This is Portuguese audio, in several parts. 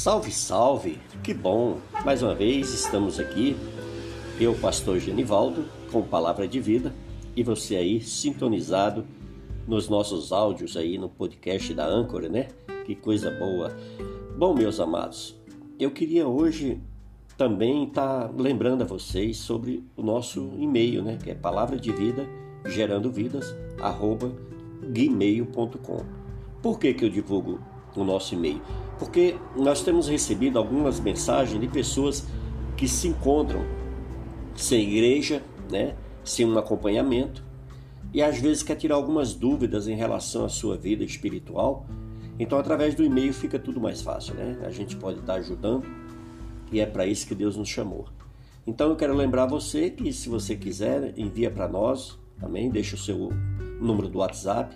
Salve, salve! Que bom! Mais uma vez estamos aqui, eu, pastor Genivaldo, com palavra de vida, e você aí sintonizado nos nossos áudios aí no podcast da Âncora, né? Que coisa boa! Bom, meus amados, eu queria hoje também estar tá lembrando a vocês sobre o nosso e-mail, né? Que é palavra de vida gerando vidas, arroba gmail.com. Por que, que eu divulgo o nosso e-mail? Porque nós temos recebido algumas mensagens de pessoas que se encontram sem igreja, né, sem um acompanhamento, e às vezes quer tirar algumas dúvidas em relação à sua vida espiritual. Então, através do e-mail fica tudo mais fácil, né? A gente pode estar ajudando e é para isso que Deus nos chamou. Então, eu quero lembrar você que, se você quiser, envia para nós, também deixa o seu número do WhatsApp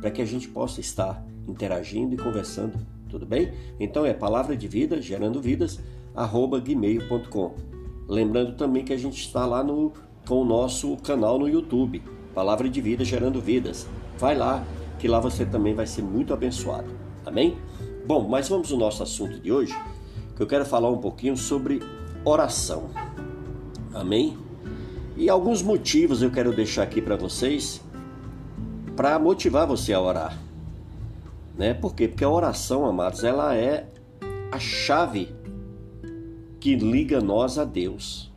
para que a gente possa estar interagindo e conversando tudo bem? Então é palavra de vida, gerando vidas, arroba gmail.com. Lembrando também que a gente está lá no, com o nosso canal no YouTube, Palavra de Vida Gerando Vidas. Vai lá, que lá você também vai ser muito abençoado. Amém? Bom, mas vamos ao nosso assunto de hoje, que eu quero falar um pouquinho sobre oração. Amém? E alguns motivos eu quero deixar aqui para vocês para motivar você a orar. Né? Por quê? Porque a oração, amados, ela é a chave que liga nós a Deus.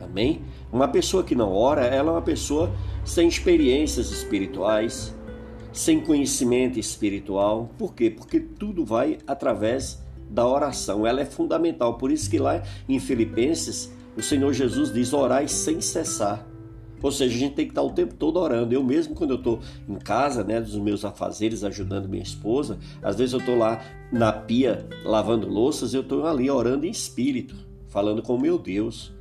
Amém? Uma pessoa que não ora, ela é uma pessoa sem experiências espirituais, sem conhecimento espiritual. Por quê? Porque tudo vai através da oração. Ela é fundamental. Por isso que lá em Filipenses, o Senhor Jesus diz: orai sem cessar. Ou seja, a gente tem que estar o tempo todo orando. Eu mesmo, quando eu estou em casa, né, dos meus afazeres, ajudando minha esposa, às vezes eu estou lá na pia lavando louças, eu estou ali orando em espírito, falando com o meu Deus.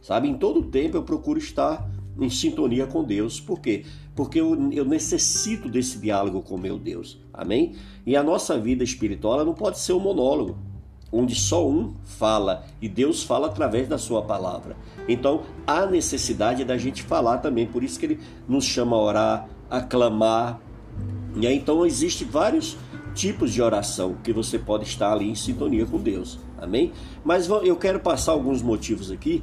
Sabe, em todo tempo eu procuro estar em sintonia com Deus. Por quê? Porque eu, eu necessito desse diálogo com meu Deus. Amém? E a nossa vida espiritual não pode ser um monólogo onde só um fala e Deus fala através da sua palavra. Então há necessidade da gente falar também, por isso que ele nos chama a orar, a clamar. E aí, então existem vários tipos de oração que você pode estar ali em sintonia com Deus. Amém? Mas eu quero passar alguns motivos aqui,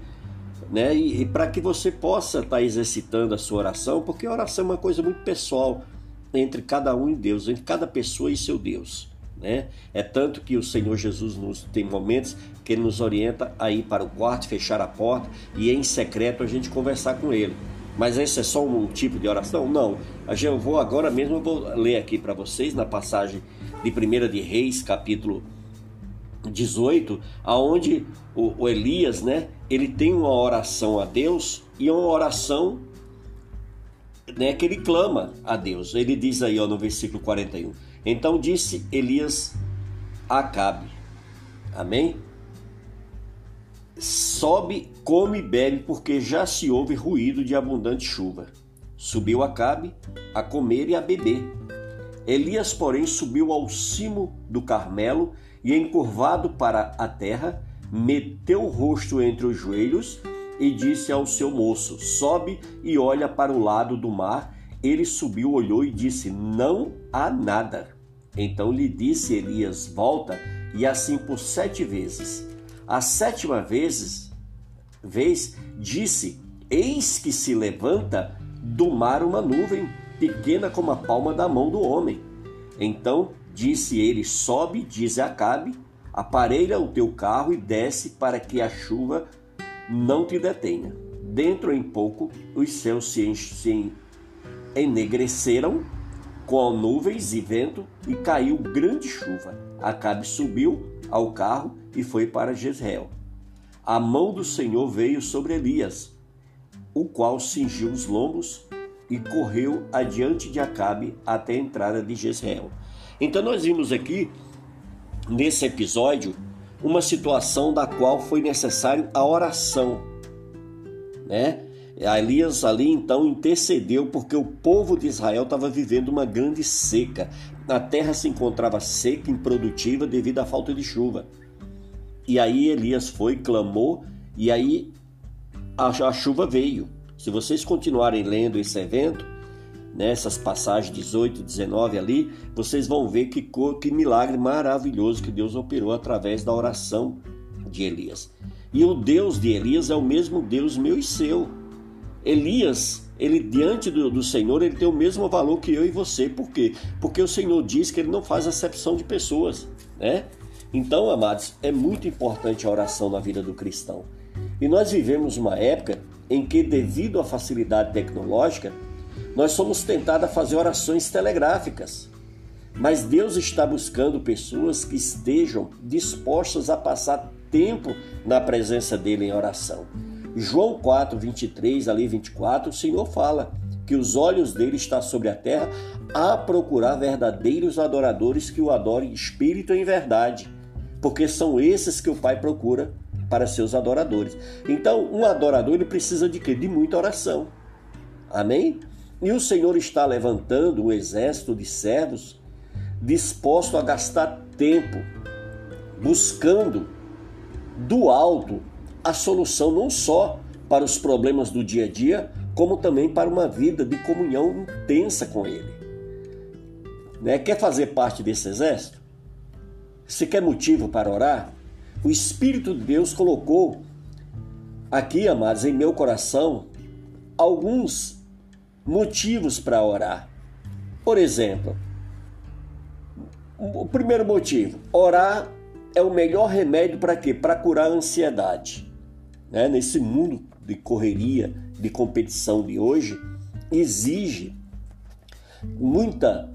né? E, e para que você possa estar exercitando a sua oração, porque oração é uma coisa muito pessoal entre cada um e Deus, entre cada pessoa e seu Deus. Né? É tanto que o Senhor Jesus nos tem momentos que ele nos orienta a ir para o quarto, fechar a porta e em secreto a gente conversar com ele. Mas esse é só um tipo de oração? Não. Eu vou agora mesmo, eu vou ler aqui para vocês na passagem de 1 de Reis, capítulo 18, aonde o, o Elias, né, ele tem uma oração a Deus e uma oração né, que ele clama a Deus. Ele diz aí ó, no versículo 41: então disse Elias Acabe: Amém? Sobe, come e bebe, porque já se ouve ruído de abundante chuva. Subiu Acabe a comer e a beber. Elias, porém, subiu ao cimo do Carmelo e, encurvado para a terra, meteu o rosto entre os joelhos e disse ao seu moço: Sobe e olha para o lado do mar. Ele subiu, olhou e disse: Não há nada. Então lhe disse Elias: Volta, e assim por sete vezes. A sétima vezes, vez disse: Eis que se levanta do mar uma nuvem, pequena como a palma da mão do homem. Então disse ele: Sobe, diz Acabe, aparelha o teu carro e desce para que a chuva não te detenha. Dentro em pouco os céus se, se enegreceram com nuvens e vento, e caiu grande chuva. Acabe subiu ao carro e foi para Jezreel. A mão do Senhor veio sobre Elias, o qual cingiu os lombos e correu adiante de Acabe até a entrada de Jezreel. Então nós vimos aqui nesse episódio uma situação da qual foi necessário a oração, né? Elias ali então intercedeu porque o povo de Israel estava vivendo uma grande seca. A terra se encontrava seca, improdutiva devido à falta de chuva. E aí Elias foi, clamou, e aí a, chuva veio. Se vocês continuarem lendo esse evento, nessas passagens 18 e 19 ali, vocês vão ver que, que milagre maravilhoso que Deus operou através da oração de Elias. E o Deus de Elias é o mesmo Deus meu e seu. Elias, ele diante do, do Senhor, ele tem o mesmo valor que eu e você. Por quê? Porque o Senhor diz que ele não faz acepção de pessoas, né? Então, amados, é muito importante a oração na vida do cristão. E nós vivemos uma época em que, devido à facilidade tecnológica, nós somos tentados a fazer orações telegráficas. Mas Deus está buscando pessoas que estejam dispostas a passar tempo na presença dele em oração. João 4, 23, ali 24, o Senhor fala que os olhos dele estão sobre a terra a procurar verdadeiros adoradores que o adorem em espírito e em verdade porque são esses que o Pai procura para seus adoradores. Então, um adorador ele precisa de quê? De muita oração. Amém? E o Senhor está levantando um exército de servos disposto a gastar tempo buscando do alto a solução não só para os problemas do dia a dia, como também para uma vida de comunhão intensa com Ele. Né? Quer fazer parte desse exército? Você quer motivo para orar? O Espírito de Deus colocou aqui, amados, em meu coração, alguns motivos para orar. Por exemplo, o primeiro motivo, orar é o melhor remédio para quê? Para curar a ansiedade. Né? Nesse mundo de correria, de competição de hoje, exige muita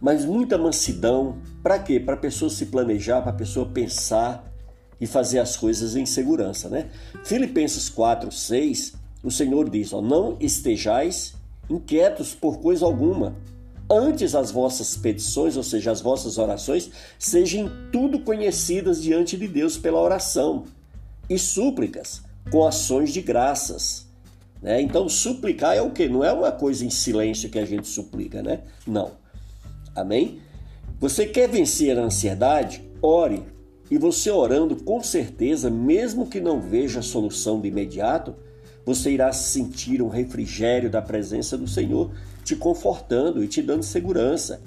mas muita mansidão. Para quê? Para a pessoa se planejar, para a pessoa pensar e fazer as coisas em segurança, né? Filipenses 4, 6, o Senhor diz: ó, Não estejais inquietos por coisa alguma. Antes as vossas petições, ou seja, as vossas orações, sejam tudo conhecidas diante de Deus pela oração e súplicas, com ações de graças. Né? Então, suplicar é o que? Não é uma coisa em silêncio que a gente suplica, né? Não. Amém? Você quer vencer a ansiedade? Ore. E você orando, com certeza, mesmo que não veja a solução de imediato, você irá sentir um refrigério da presença do Senhor, te confortando e te dando segurança.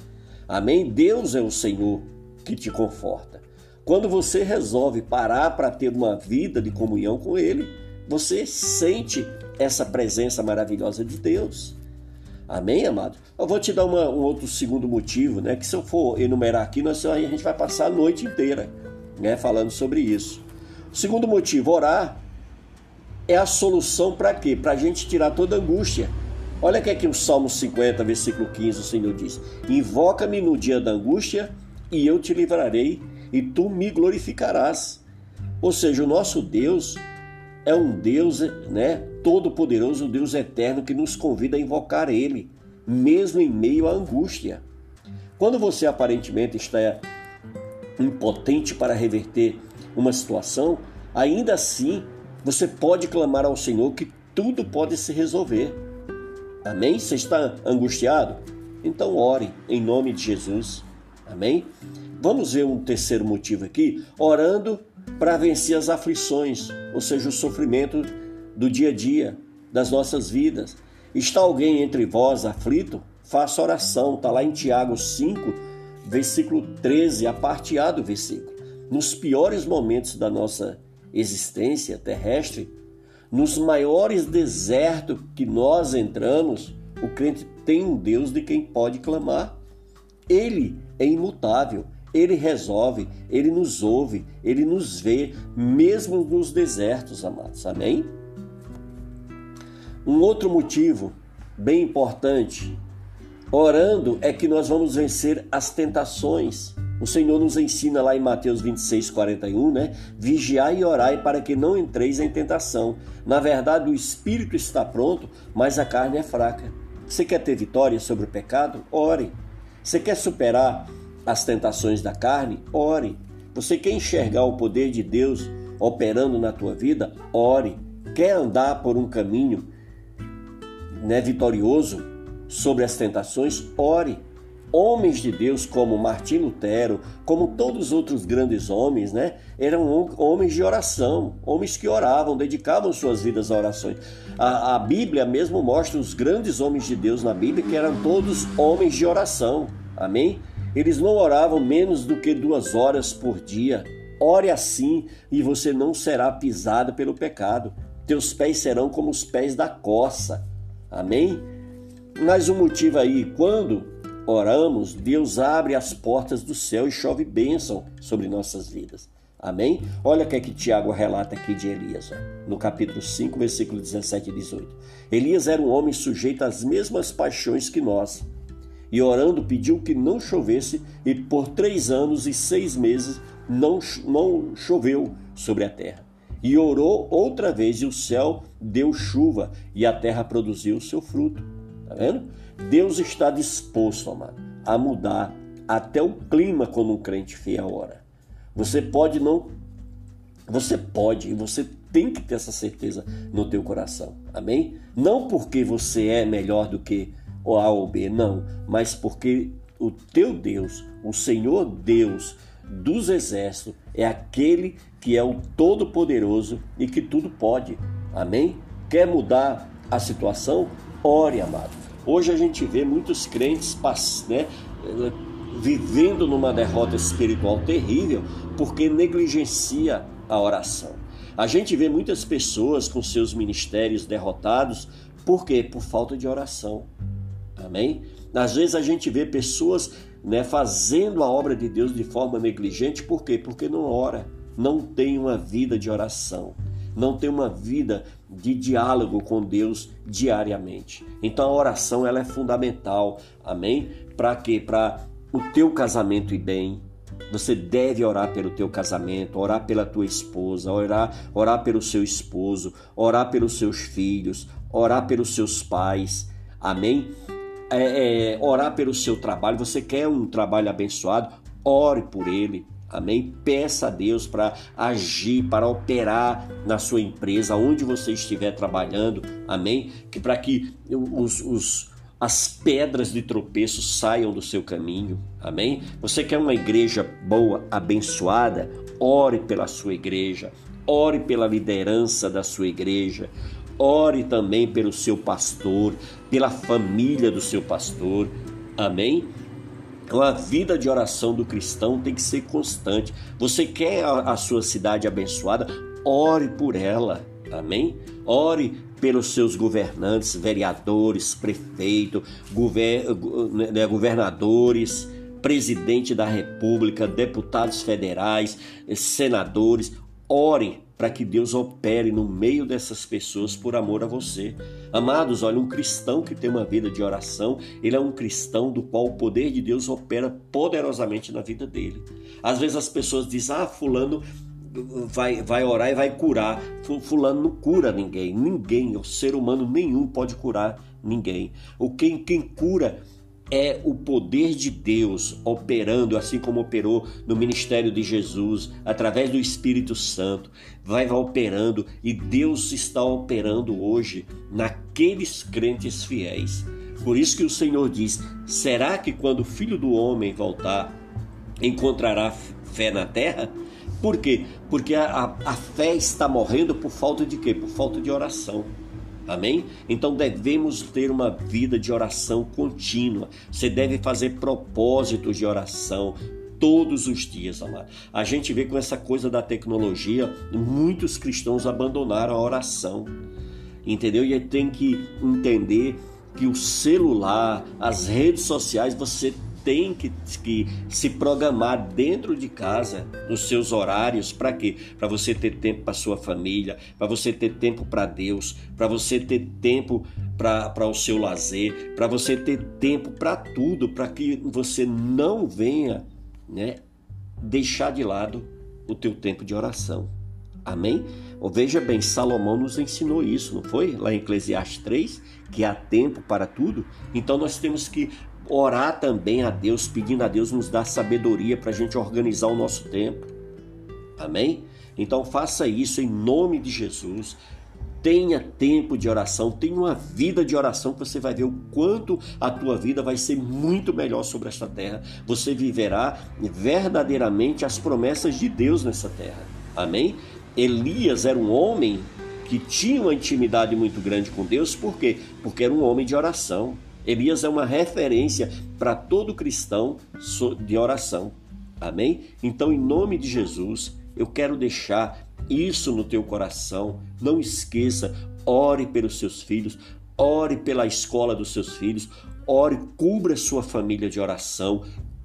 Amém? Deus é o Senhor que te conforta. Quando você resolve parar para ter uma vida de comunhão com Ele, você sente essa presença maravilhosa de Deus. Amém, amado? Eu vou te dar uma, um outro segundo motivo, né? Que se eu for enumerar aqui, nós, a gente vai passar a noite inteira, né? Falando sobre isso. O segundo motivo, orar é a solução para quê? Para a gente tirar toda angústia. Olha que aqui o Salmo 50, versículo 15, o Senhor diz: Invoca-me no dia da angústia e eu te livrarei e tu me glorificarás. Ou seja, o nosso Deus é um Deus, né, todo-poderoso, um Deus eterno que nos convida a invocar ele, mesmo em meio à angústia. Quando você aparentemente está impotente para reverter uma situação, ainda assim você pode clamar ao Senhor que tudo pode se resolver. Amém? Você está angustiado? Então ore em nome de Jesus. Amém? Vamos ver um terceiro motivo aqui, orando para vencer as aflições, ou seja, o sofrimento do dia a dia, das nossas vidas. Está alguém entre vós aflito? Faça oração, está lá em Tiago 5, versículo 13, a parte A do versículo. Nos piores momentos da nossa existência terrestre, nos maiores desertos que nós entramos, o crente tem um Deus de quem pode clamar. Ele é imutável, ele resolve, ele nos ouve, ele nos vê, mesmo nos desertos, amados. Amém? Um outro motivo bem importante, orando, é que nós vamos vencer as tentações. O Senhor nos ensina lá em Mateus 26, 41, né? Vigiai e orai para que não entreis em tentação. Na verdade, o espírito está pronto, mas a carne é fraca. Você quer ter vitória sobre o pecado? Ore. Você quer superar as tentações da carne, ore. Você quer enxergar o poder de Deus operando na tua vida? Ore. Quer andar por um caminho né, vitorioso sobre as tentações? Ore. Homens de Deus como Martim Lutero, como todos os outros grandes homens, né? Eram homens de oração, homens que oravam, dedicavam suas vidas a orações. A, a Bíblia mesmo mostra os grandes homens de Deus na Bíblia que eram todos homens de oração. Amém? Eles não oravam menos do que duas horas por dia. Ore assim e você não será pisado pelo pecado. Teus pés serão como os pés da coça. Amém? Mas o motivo aí, quando oramos, Deus abre as portas do céu e chove bênção sobre nossas vidas. Amém? Olha o que é que Tiago relata aqui de Elias, ó, no capítulo 5, versículo 17 e 18. Elias era um homem sujeito às mesmas paixões que nós. E orando pediu que não chovesse, e por três anos e seis meses não, não choveu sobre a terra. E orou outra vez, e o céu deu chuva, e a terra produziu o seu fruto. Tá vendo? Deus está disposto, amado, a mudar até o clima quando um crente fiel ora. Você pode não você pode e você tem que ter essa certeza no teu coração. Amém? Não porque você é melhor do que o A ou B, não, mas porque o teu Deus, o Senhor Deus dos exércitos, é aquele que é o todo-poderoso e que tudo pode. Amém? Quer mudar a situação? Ore, amado. Hoje a gente vê muitos crentes né, vivendo numa derrota espiritual terrível porque negligencia a oração. A gente vê muitas pessoas com seus ministérios derrotados, por quê? Por falta de oração. Amém? Às vezes a gente vê pessoas né, fazendo a obra de Deus de forma negligente, por quê? Porque não ora, não tem uma vida de oração não tem uma vida de diálogo com Deus diariamente. Então a oração ela é fundamental, amém? Para quê? Para o teu casamento ir bem. Você deve orar pelo teu casamento, orar pela tua esposa, orar, orar pelo seu esposo, orar pelos seus filhos, orar pelos seus pais, amém? É, é, orar pelo seu trabalho. Você quer um trabalho abençoado? Ore por ele Amém? Peça a Deus para agir, para operar na sua empresa, onde você estiver trabalhando. Amém? Que para que os, os, as pedras de tropeço saiam do seu caminho. Amém? Você quer uma igreja boa, abençoada? Ore pela sua igreja. Ore pela liderança da sua igreja. Ore também pelo seu pastor, pela família do seu pastor. Amém? Então a vida de oração do cristão tem que ser constante. Você quer a, sua cidade abençoada? Ore por ela. Amém? Ore pelos seus governantes, vereadores, prefeito, gover, né, governadores, presidente da República, deputados federais, senadores. Ore para que Deus opere no meio dessas pessoas por amor a você. Amados, olha, um cristão que tem uma vida de oração, ele é um cristão do qual o poder de Deus opera poderosamente na vida dele. Às vezes as pessoas dizem, ah, fulano vai, vai orar e vai curar. Fulano não cura ninguém, ninguém, o ser humano nenhum pode curar ninguém. O quem, quem cura é o poder de Deus operando, assim como operou no ministério de Jesus, através do Espírito Santo, vai operando e Deus está operando hoje naqueles crentes fiéis. Por isso que o Senhor diz: será que quando o filho do homem voltar, encontrará fé na terra? Por quê? Porque a, a, fé está morrendo por falta de quê? Por falta de oração. Amém? Então devemos ter uma vida de oração contínua. Você deve fazer propósitos de oração todos os dias, amado. A gente vê com essa coisa da tecnologia, muitos cristãos abandonaram a oração. Entendeu? E tem que entender que o celular, as redes sociais, você tem que, que se programar dentro de casa, nos seus horários, para quê? Para você ter tempo para sua família, para você ter tempo para Deus, para você ter tempo para o seu lazer, para você ter tempo para tudo, para que você não venha né, deixar de lado o teu tempo de oração. Amém? Ou veja bem, Salomão nos ensinou isso, não foi? Lá em Eclesiastes 3, que há tempo para tudo. Então nós temos que orar também a Deus, pedindo a Deus nos dar sabedoria para a gente organizar o nosso tempo. Amém? Então faça isso em nome de Jesus. Tenha tempo de oração, tenha uma vida de oração que você vai ver o quanto a tua vida vai ser muito melhor sobre esta terra. Você viverá verdadeiramente as promessas de Deus nessa terra. Amém? Elias era um homem que tinha uma intimidade muito grande com Deus, por quê? Porque era um homem de oração. Elias é uma referência para todo cristão de oração. Amém? Então, em nome de Jesus, eu quero deixar isso no teu coração. Não esqueça, ore pelos seus filhos, ore pela escola dos seus filhos, ore, cubra sua família de oração,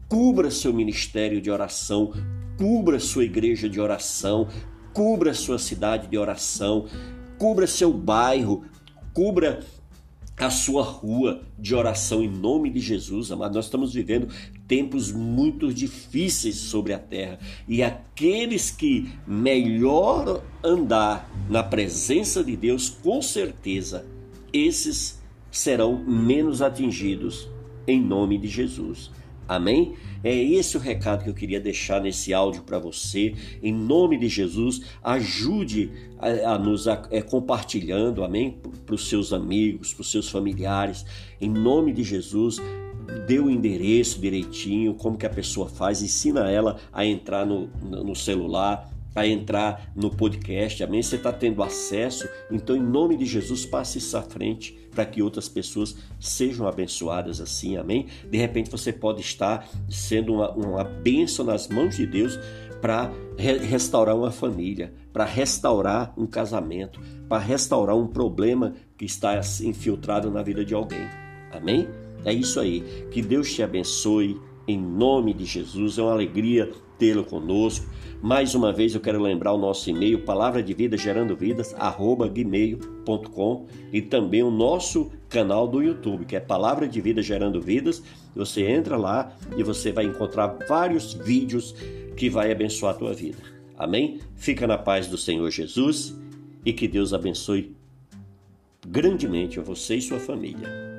cubra seu ministério de oração, cubra sua igreja de oração, cubra sua cidade de oração, cubra seu bairro, cubra a sua rua de oração em nome de Jesus, amado. Nós estamos vivendo tempos muito difíceis sobre a terra e aqueles que melhor andar na presença de Deus, com certeza, esses serão menos atingidos em nome de Jesus. Amém? É esse o recado que eu queria deixar nesse áudio para você. Em nome de Jesus, ajude a, a nos a, é, compartilhando, amém? Para os seus amigos, para os seus familiares. Em nome de Jesus, dê o endereço direitinho, como que a pessoa faz, ensina ela a entrar no, no celular, a entrar no podcast, amém? Você está tendo acesso, então em nome de Jesus passe isso à frente para que outras pessoas sejam abençoadas assim, amém? De repente você pode estar sendo uma, uma bênção nas mãos de Deus para re restaurar uma família, para restaurar um casamento, para restaurar um problema que está infiltrado na vida de alguém, amém? É isso aí, que Deus te abençoe em nome de Jesus, é uma alegria tê-lo conosco. Mais uma vez eu quero lembrar o nosso e-mail, palavra de vida gerando vidas, arroba gmail.com e também o nosso canal do YouTube, que é Palavra de Vida Gerando Vidas. Você entra lá e você vai encontrar vários vídeos que vai abençoar a tua vida. Amém? Fica na paz do Senhor Jesus e que Deus abençoe grandemente a você e sua família.